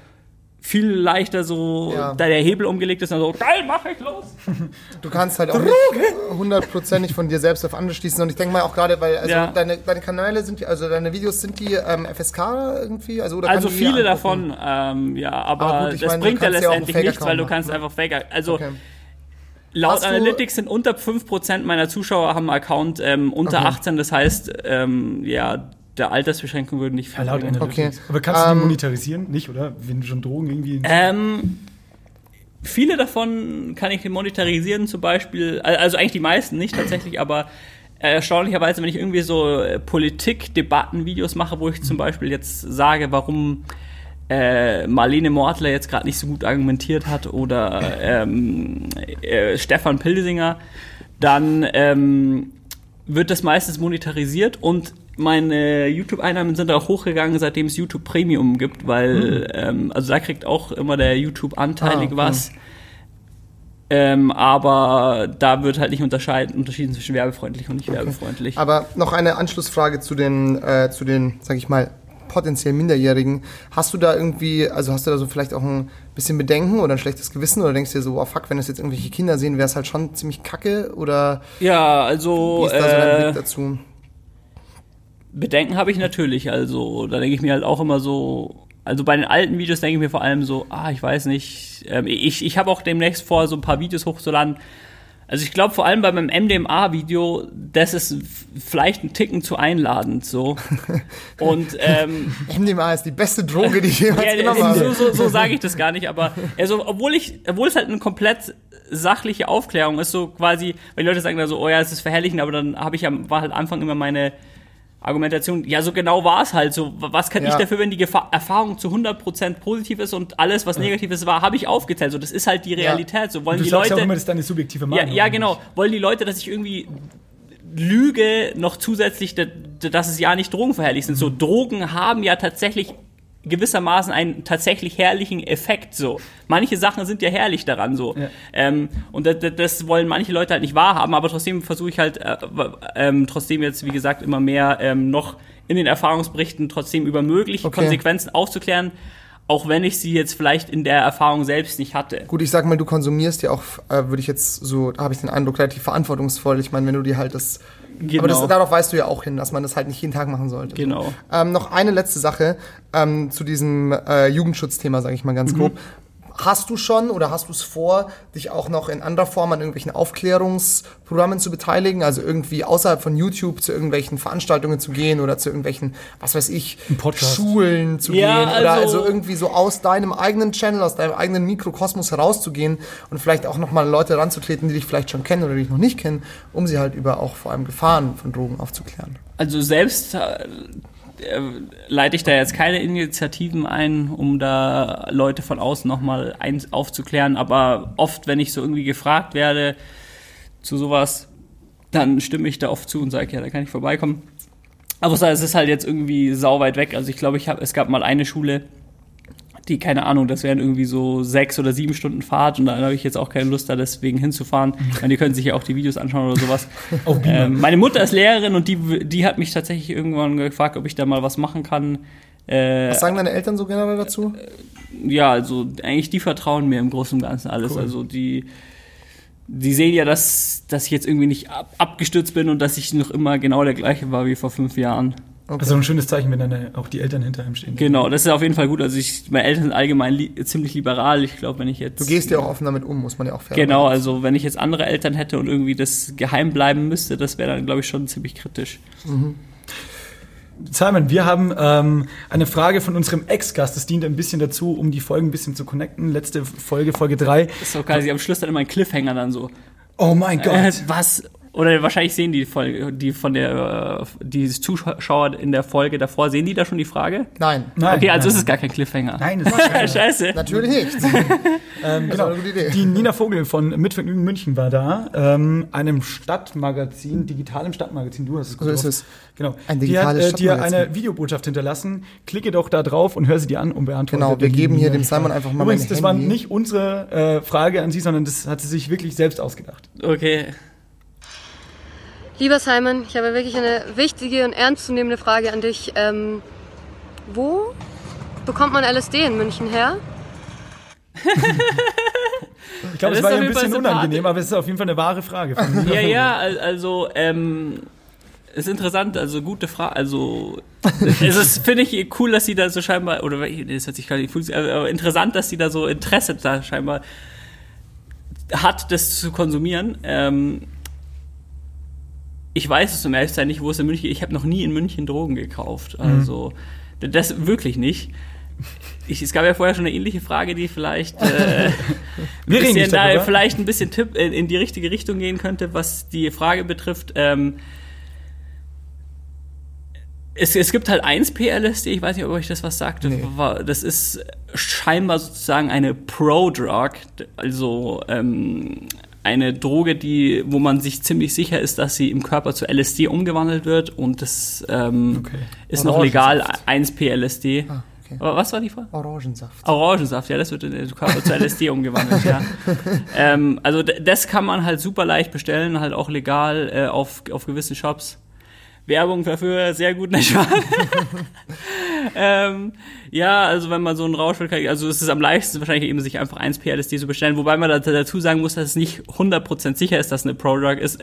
viel leichter so, Ja. da der Hebel umgelegt ist, dann so, geil, mach ich los. <laughs> Du kannst halt auch hundertprozentig von dir selbst auf andere schließen. Und ich denke mal auch gerade, weil also Ja. deine, deine Kanäle sind, die- also deine Videos sind die ähm, FSK irgendwie? Also, oder Also viele davon, ähm, ja, aber, Aber gut, das meine, bringt ja letztendlich nichts, weil du kannst ne? einfach Fake, also Okay. Laut Hast Analytics sind unter 5% meiner Zuschauer haben einen Account ähm, unter Okay. 18, das heißt, ähm, ja, der Altersbeschränkung würde nicht Ja, laut viel bringen. Analytics. Okay. Aber kannst du die Ähm, monetarisieren? Nicht, oder? Wenn du schon Drogen irgendwie. Ähm, viele davon kann ich monetarisieren, zum Beispiel, al- also eigentlich die meisten nicht tatsächlich, aber äh, erstaunlicherweise, wenn ich irgendwie so äh, Politik-Debatten-Videos mache, wo ich zum Beispiel jetzt sage, warum äh, Marlene Mortler jetzt gerade nicht so gut argumentiert hat oder ähm, äh, Stefan Pilsinger, dann ähm, wird das meistens monetarisiert und meine YouTube-Einnahmen sind auch hochgegangen, seitdem es YouTube Premium gibt, weil, ähm, also da kriegt auch immer der YouTube anteilig Ah, okay. was. Ähm, aber da wird halt nicht unterscheiden, unterschieden zwischen werbefreundlich und nicht werbefreundlich. Aber noch eine Anschlussfrage zu den, äh, zu den, sag ich mal, potenziell Minderjährigen. Hast du da irgendwie, also hast du da so vielleicht auch ein bisschen Bedenken oder ein schlechtes Gewissen oder denkst du dir so, oh fuck, wenn das jetzt irgendwelche Kinder sehen, wäre es halt schon ziemlich kacke oder ja, wie also ist da so dein äh, Blick dazu? Bedenken habe ich natürlich. Also da denke ich mir halt auch immer so, also bei den alten Videos denke ich mir vor allem so, ah, ich weiß nicht. Ähm, ich ich habe auch demnächst vor, so ein paar Videos hochzuladen. Also ich glaube vor allem bei meinem MDMA-Video, das ist vielleicht ein Ticken zu einladend so. <laughs> Und ähm, MDMA ist die beste Droge, die ich <laughs> jemals ja, genommen so, habe. so, so sage ich das gar nicht, aber also, obwohl ich, obwohl es halt eine komplett sachliche Aufklärung ist, so quasi, weil die Leute sagen da so, oh ja, es ist verherrlichen, aber dann habe ich am, war halt am Anfang immer meine Argumentation, ja, so genau war es halt so. Was kann ich Ja. dafür, wenn die Gefahr, Erfahrung zu 100% positiv ist und alles, was Negatives war, habe ich aufgezählt. So, das ist halt die Realität. So wollen du die sagst Leute. ja auch immer, das ist deine subjektive Ja, Meinung. ja, genau. Wollen die Leute, dass ich irgendwie lüge, noch zusätzlich, da- da- dass es ja nicht drogenverherrlich sind. So, Drogen haben ja tatsächlich gewissermaßen einen tatsächlich herrlichen Effekt. So, manche Sachen sind ja herrlich daran. So, Ja. ähm, und das, das wollen manche Leute halt nicht wahrhaben. Aber trotzdem versuche ich halt äh, ähm, trotzdem jetzt, wie gesagt, immer mehr ähm, noch in den Erfahrungsberichten trotzdem über mögliche Okay. Konsequenzen aufzuklären. Auch wenn ich sie jetzt vielleicht in der Erfahrung selbst nicht hatte. Gut, ich sag mal, du konsumierst ja auch, äh, würde ich jetzt so, habe ich den Eindruck, relativ verantwortungsvoll. Ich meine, wenn du dir halt das. Aber das, Genau. darauf weißt du ja auch hin, dass man das halt nicht jeden Tag machen sollte. Genau. Ähm, noch eine letzte Sache ähm, zu diesem äh, Jugendschutzthema, sage ich mal Mhm. ganz grob. Hast du schon oder hast du es vor, dich auch noch in anderer Form an irgendwelchen Aufklärungsprogrammen zu beteiligen? Also irgendwie außerhalb von YouTube zu irgendwelchen Veranstaltungen zu gehen oder zu irgendwelchen, was weiß ich. Schulen zu Ja, gehen oder also- also irgendwie so aus deinem eigenen Channel, aus deinem eigenen Mikrokosmos herauszugehen und vielleicht auch nochmal Leute ranzutreten, die dich vielleicht schon kennen oder die dich noch nicht kennen, um sie halt über auch vor allem Gefahren von Drogen aufzuklären. Also selbst äh, leite ich da jetzt keine Initiativen ein, um da Leute von außen nochmal aufzuklären, aber oft, wenn ich so irgendwie gefragt werde zu sowas, dann stimme ich da oft zu und sage, ja, da kann ich vorbeikommen. Aber es ist halt jetzt irgendwie sau weit weg. Also ich glaube, ich hab, es gab mal eine Schule, die, keine Ahnung, das wären irgendwie so sechs oder sieben Stunden Fahrt und da habe ich jetzt auch keine Lust, da deswegen hinzufahren. Und die können sich ja auch die Videos anschauen oder sowas. <laughs> Beamer. ähm, meine Mutter ist Lehrerin und die, die hat mich tatsächlich irgendwann gefragt, ob ich da mal was machen kann. Äh, Was sagen deine Eltern so generell dazu? ja, also eigentlich die vertrauen mir im Großen und Ganzen alles. Also die, die sehen ja, dass, dass ich jetzt irgendwie nicht ab, abgestürzt bin und dass ich noch immer genau der gleiche war wie vor fünf Jahren. Also ein schönes Zeichen, wenn dann äh, auch die Eltern hinter ihm stehen. Genau, das ist auf jeden Fall gut. Also ich, meine Eltern sind allgemein li ziemlich liberal. Ich glaube, wenn ich jetzt Du gehst ja auch offen damit um, muss man ja auch fair Genau, sagen. also wenn ich jetzt andere Eltern hätte und irgendwie das geheim bleiben müsste, das wäre dann, glaube ich, schon ziemlich kritisch. Simon, wir haben ähm, eine Frage von unserem Ex-Gast. Das dient ein bisschen dazu, um die Folgen ein bisschen zu connecten. Letzte Folge, Folge 3. Das ist so geil, sie am Schluss dann immer ein Cliffhanger dann so. Oh mein Gott. Äh, was? Oder wahrscheinlich sehen die Folge, die von der, äh, die Zuschauer in der Folge davor, sehen die da schon die Frage? Nein. Nein, okay, also nein, ist es gar kein Cliffhanger. Nein, das ist <laughs> kein Scheiße. Natürlich nicht. <laughs> ähm, Das genau. war eine gute Idee. Die Nina Vogel von Mitvergnügen München war da, ähm, einem Stadtmagazin, digitalem Stadtmagazin, du hast es So ist gesagt. es. Genau. Ein die hat digitales äh, dir eine Videobotschaft hinterlassen. Klicke doch da drauf und hör sie dir an und beantworte. Genau, wir geben hier dem. Simon einfach mal Übrigens, mein das war Handy. nicht unsere äh, Frage an sie, sondern das hat sie sich wirklich selbst ausgedacht. Okay. Lieber Simon, ich habe wirklich eine wichtige und ernstzunehmende Frage an dich. Ähm, wo bekommt man LSD in München her? Ich glaube, das es war ist ja ein bisschen unangenehm, aber es ist auf jeden Fall eine wahre Frage. Ja, ja, al- also, ähm, ist interessant, also gute Frage, also, es ist, finde ich, cool, dass sie da so scheinbar, oder, nee, das hat sich gar nicht cool, aber interessant, dass sie da so Interesse da scheinbar hat, das zu konsumieren. Ähm, ich weiß es zum ehrlich sein nicht, wo es in München, ich habe noch nie in München Drogen gekauft, also, das wirklich nicht. Ich, es gab ja vorher schon eine ähnliche Frage, die vielleicht äh, <laughs> Wir bisschen da darüber. vielleicht ein bisschen Tipp in, in die richtige Richtung gehen könnte, was die Frage betrifft. Ähm, es, es gibt halt 1P-LSD, ich weiß nicht, ob euch das was sagt. Nee. Das ist scheinbar sozusagen eine Pro-Drug, also ähm, eine Droge, die, wo man sich ziemlich sicher ist, dass sie im Körper zu LSD umgewandelt wird und das ähm, Okay. ist noch legal, Orangensaft. 1P-LSD. Ah, okay. Aber was war die Frage? Orangensaft. Orangensaft, ja, das wird in den Körper zu LSD <laughs> umgewandelt, ja. ähm, also das kann man halt super leicht bestellen, halt auch legal äh, auf, auf gewissen Shops. Werbung dafür, sehr gut, <laughs> nicht wahr? ähm, ja, also wenn man so einen Rausch will, kann, also es ist am leichtesten wahrscheinlich eben sich einfach 1 PLSD zu bestellen, wobei man da, dazu sagen muss, dass es nicht 100% sicher ist, dass eine Pro-Drug ist.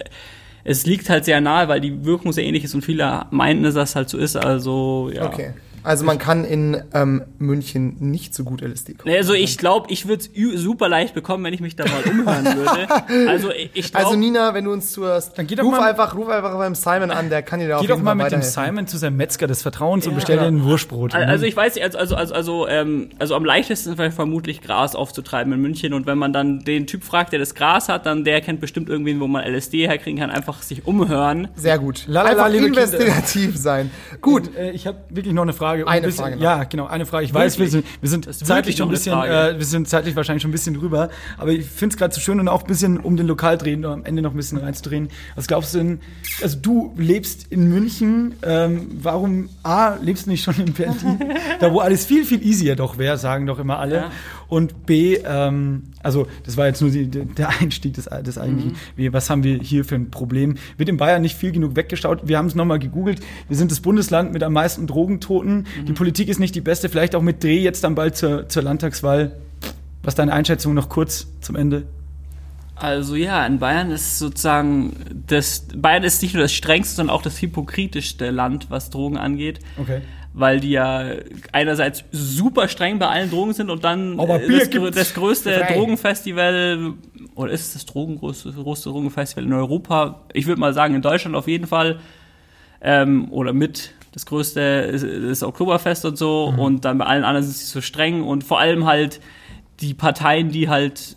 Es liegt halt sehr nahe, weil die Wirkung sehr ähnlich ist und viele meinten, dass das halt so ist, also ja. Okay. Also man kann in ähm, München nicht so gut LSD kaufen. Also ich glaube, ich würde es super leicht bekommen, wenn ich mich da mal umhören würde. <laughs> Also ich, glaube, Also Nina, wenn du uns zuhörst, Dann geh doch ruf mal- einfach, ruf einfach beim Simon an, der kann dir da auf Geh doch jeden mal Fall mit dem. Simon zu seinem Metzger des Vertrauens und Ja. bestell dir ein Wurstbrot. also ich weiß nicht, also also also also, ähm, also am leichtesten wäre vermutlich Gras aufzutreiben in München und wenn man dann den Typ fragt, der das Gras hat, dann der kennt bestimmt irgendwen, wo man LSD herkriegen kann, einfach sich umhören. Sehr gut. Lalala, einfach investigativ sein. Gut. Äh, ich habe wirklich noch eine Frage. Um Eine ein bisschen, Frage noch. Ja, genau, eine Frage. Ich weiß, wir Wirklich? sind, wir sind zeitlich wirklich schon ein bisschen, Frage. äh, wir sind zeitlich wahrscheinlich schon ein bisschen drüber, aber ich finde es gerade so schön und auch ein bisschen um den Lokaldrehen am Ende noch ein bisschen reinzudrehen. Was glaubst du denn, also du lebst in München, ähm, warum A, lebst du nicht schon in Berlin, <laughs> da wo alles viel, viel easier doch wäre, sagen doch immer alle. Ja. Und B, ähm, also das war jetzt nur die, der Einstieg des, des eigentlichen, wie, was haben wir hier für ein Problem? Wird in Bayern nicht viel genug weggeschaut. Wir haben es nochmal gegoogelt. Wir sind das Bundesland mit am meisten Drogentoten. Die Politik ist nicht die beste, vielleicht auch mit Dreh jetzt dann bald zur, zur Landtagswahl. Was deine Einschätzung noch kurz zum Ende? Also ja, in Bayern ist sozusagen das Bayern ist nicht nur das strengste, sondern auch das hypokritischste Land, was Drogen angeht. Okay. Weil die ja einerseits super streng bei allen Drogen sind und dann Aber Bier das, gibt's das größte frei. Drogenfestival oder ist es das Drogengrößte größte Drogenfestival in Europa? Ich würde mal sagen in Deutschland auf jeden Fall. Ähm, oder mit. Das größte ist, ist Oktoberfest und so. Und dann bei allen anderen sind sie so streng. Und vor allem halt die Parteien, die halt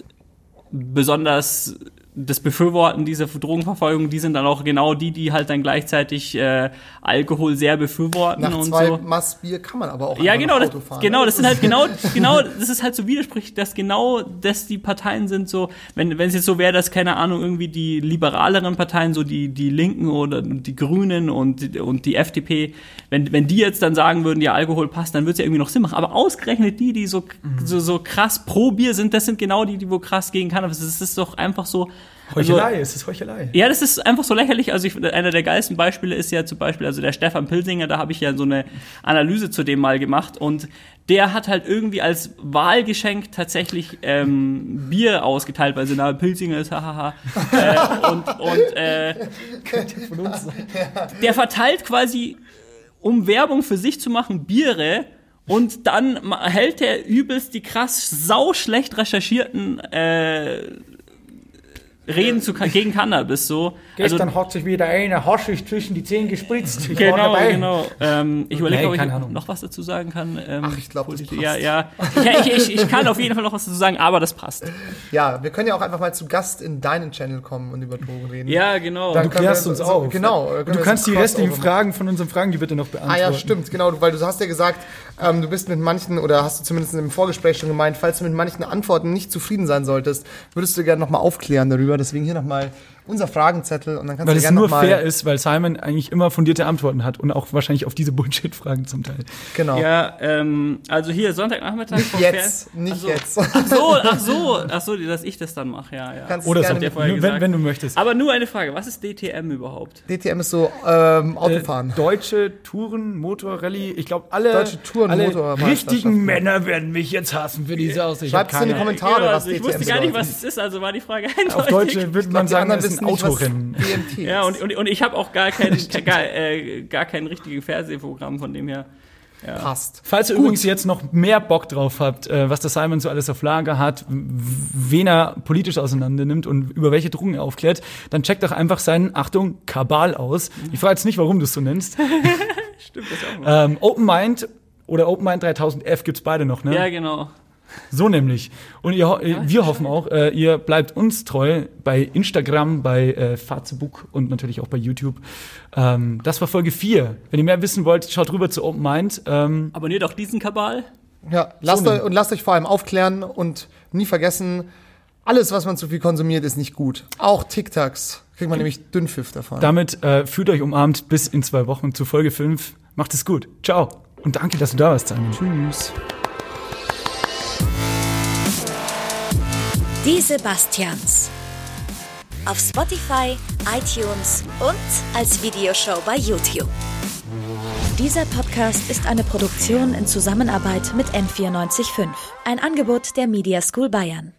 besonders das Befürworten dieser Drogenverfolgung, die sind dann auch genau die, die halt dann gleichzeitig äh, Alkohol sehr befürworten Nach und zwei so. Maß Bier kann man aber auch Ja, genau, noch das, Auto fahren. genau, ne? das sind halt <laughs> genau, genau, das ist halt so widersprüchlich, dass genau, dass die Parteien sind so, wenn, wenn es jetzt so wäre, dass, keine Ahnung, irgendwie die liberaleren Parteien, so die, die Linken oder die Grünen und, die- und die FDP, wenn, wenn die jetzt dann sagen würden, ja, Alkohol passt, dann würde es ja irgendwie noch Sinn machen. Aber ausgerechnet die, die so, so, so krass pro Bier sind, das sind genau die, die wo krass gegen Cannabis. Das ist doch einfach so. Also- Heuchelei, es ist Heuchelei. ja, das ist einfach so lächerlich. Also ich, einer der geilsten Beispiele ist ja zum Beispiel, also der Stefan Pilsinger, da habe ich ja so eine Analyse zu dem mal gemacht und der hat halt irgendwie als Wahlgeschenk tatsächlich ähm, Bier ausgeteilt, weil sein Name Pilsinger ist, hahaha. <laughs> äh, und und äh, der verteilt quasi, um Werbung für sich zu machen, Biere und dann hält er übelst die krass sau schlecht recherchierten äh, reden zu, gegen Cannabis so. Also, Gestern hat sich wieder einer Haschisch zwischen die Zehen gespritzt. Ich war Genau, dabei. genau. Ähm, ich überlege, ob ich Ahnung. noch was dazu sagen kann. Ähm, Ach, ich glaub, das passt. Ja, ja. ja ich, ich, ich kann auf jeden Fall noch was dazu sagen, aber das passt. Ja, wir können ja auch einfach mal zu Gast in deinen Channel kommen und über Drogen reden. Ja, genau. Dann Du klärst wir uns so- auf. genau, du kannst die restlichen. Fragen von unseren Fragen, die bitte noch beantworten. Ah ja, stimmt, genau, weil du hast ja gesagt, ähm, du bist mit manchen, oder hast du zumindest im Vorgespräch schon gemeint, falls du mit manchen Antworten nicht zufrieden sein solltest, würdest du gerne nochmal aufklären darüber. Deswegen hier nochmal unser Fragenzettel und dann kannst Weil du es gerne nur nochmal... fair ist, weil Simon eigentlich immer fundierte Antworten hat und auch wahrscheinlich auf diese Bullshit-Fragen zum Teil. Genau. Ja, ähm, also hier Sonntagnachmittag. vom Jetzt, Fern- nicht Ach so. jetzt. Ach so, ach so, ach so, dass ich das dann mache, ja, ja. Kannst Oder gerne mit- vorher nur, wenn, gesagt. wenn du möchtest. Aber nur eine Frage, was ist DTM überhaupt? DTM ist so ähm, Äh, Autofahren. Deutsche Touren, Motorrallye, ich glaube alle, Deutsche Touren- alle richtigen Männer werden mich jetzt hassen für diese Aussicht. Ich hab Schreibt's in die Kommentare, Genau, was also ich DTM wusste gar nicht, bedeutet. was es ist, also war die Frage <laughs> eindeutig. Auf Deutsch würde man sagen, es ist was Autorennen. Ist. Ja, und, und, und ich habe auch gar kein, <laughs> gar, äh, gar kein richtiges Fernsehprogramm, von dem her. passt. Falls ihr übrigens jetzt noch mehr Bock drauf habt, äh, was der Simon so alles auf Lager hat, wen er politisch auseinander nimmt und über welche Drogen er aufklärt, dann checkt doch einfach seinen, Achtung, Kabal aus. Ich frage jetzt nicht, warum du es so nennst. <laughs> Stimmt das auch mal. ähm, Open Mind oder Open Mind 3000F gibt's beide noch, ne? Ja, genau. So nämlich. Und ihr, äh, wir hoffen auch, äh, ihr bleibt uns treu bei Instagram, bei äh, Facebook und natürlich auch bei YouTube. Ähm, das war Folge 4. Wenn ihr mehr wissen wollt, schaut rüber zu Open Mind. Ähm, Abonniert auch diesen Kabal. Ja, lasst So euch, und lasst euch vor allem aufklären und nie vergessen, alles, was man zu viel konsumiert, ist nicht gut. Auch TikToks kriegt man nämlich Dünnpfiff davon. damit äh, fühlt euch umarmt bis in zwei Wochen zu Folge 5. Macht es gut. Ciao. Und danke, dass du da warst, Simon. Tschüss. Die Sebastians. Auf Spotify, iTunes und als Videoshow bei YouTube. Dieser Podcast ist eine Produktion in Zusammenarbeit mit N945, ein Angebot der Media School Bayern.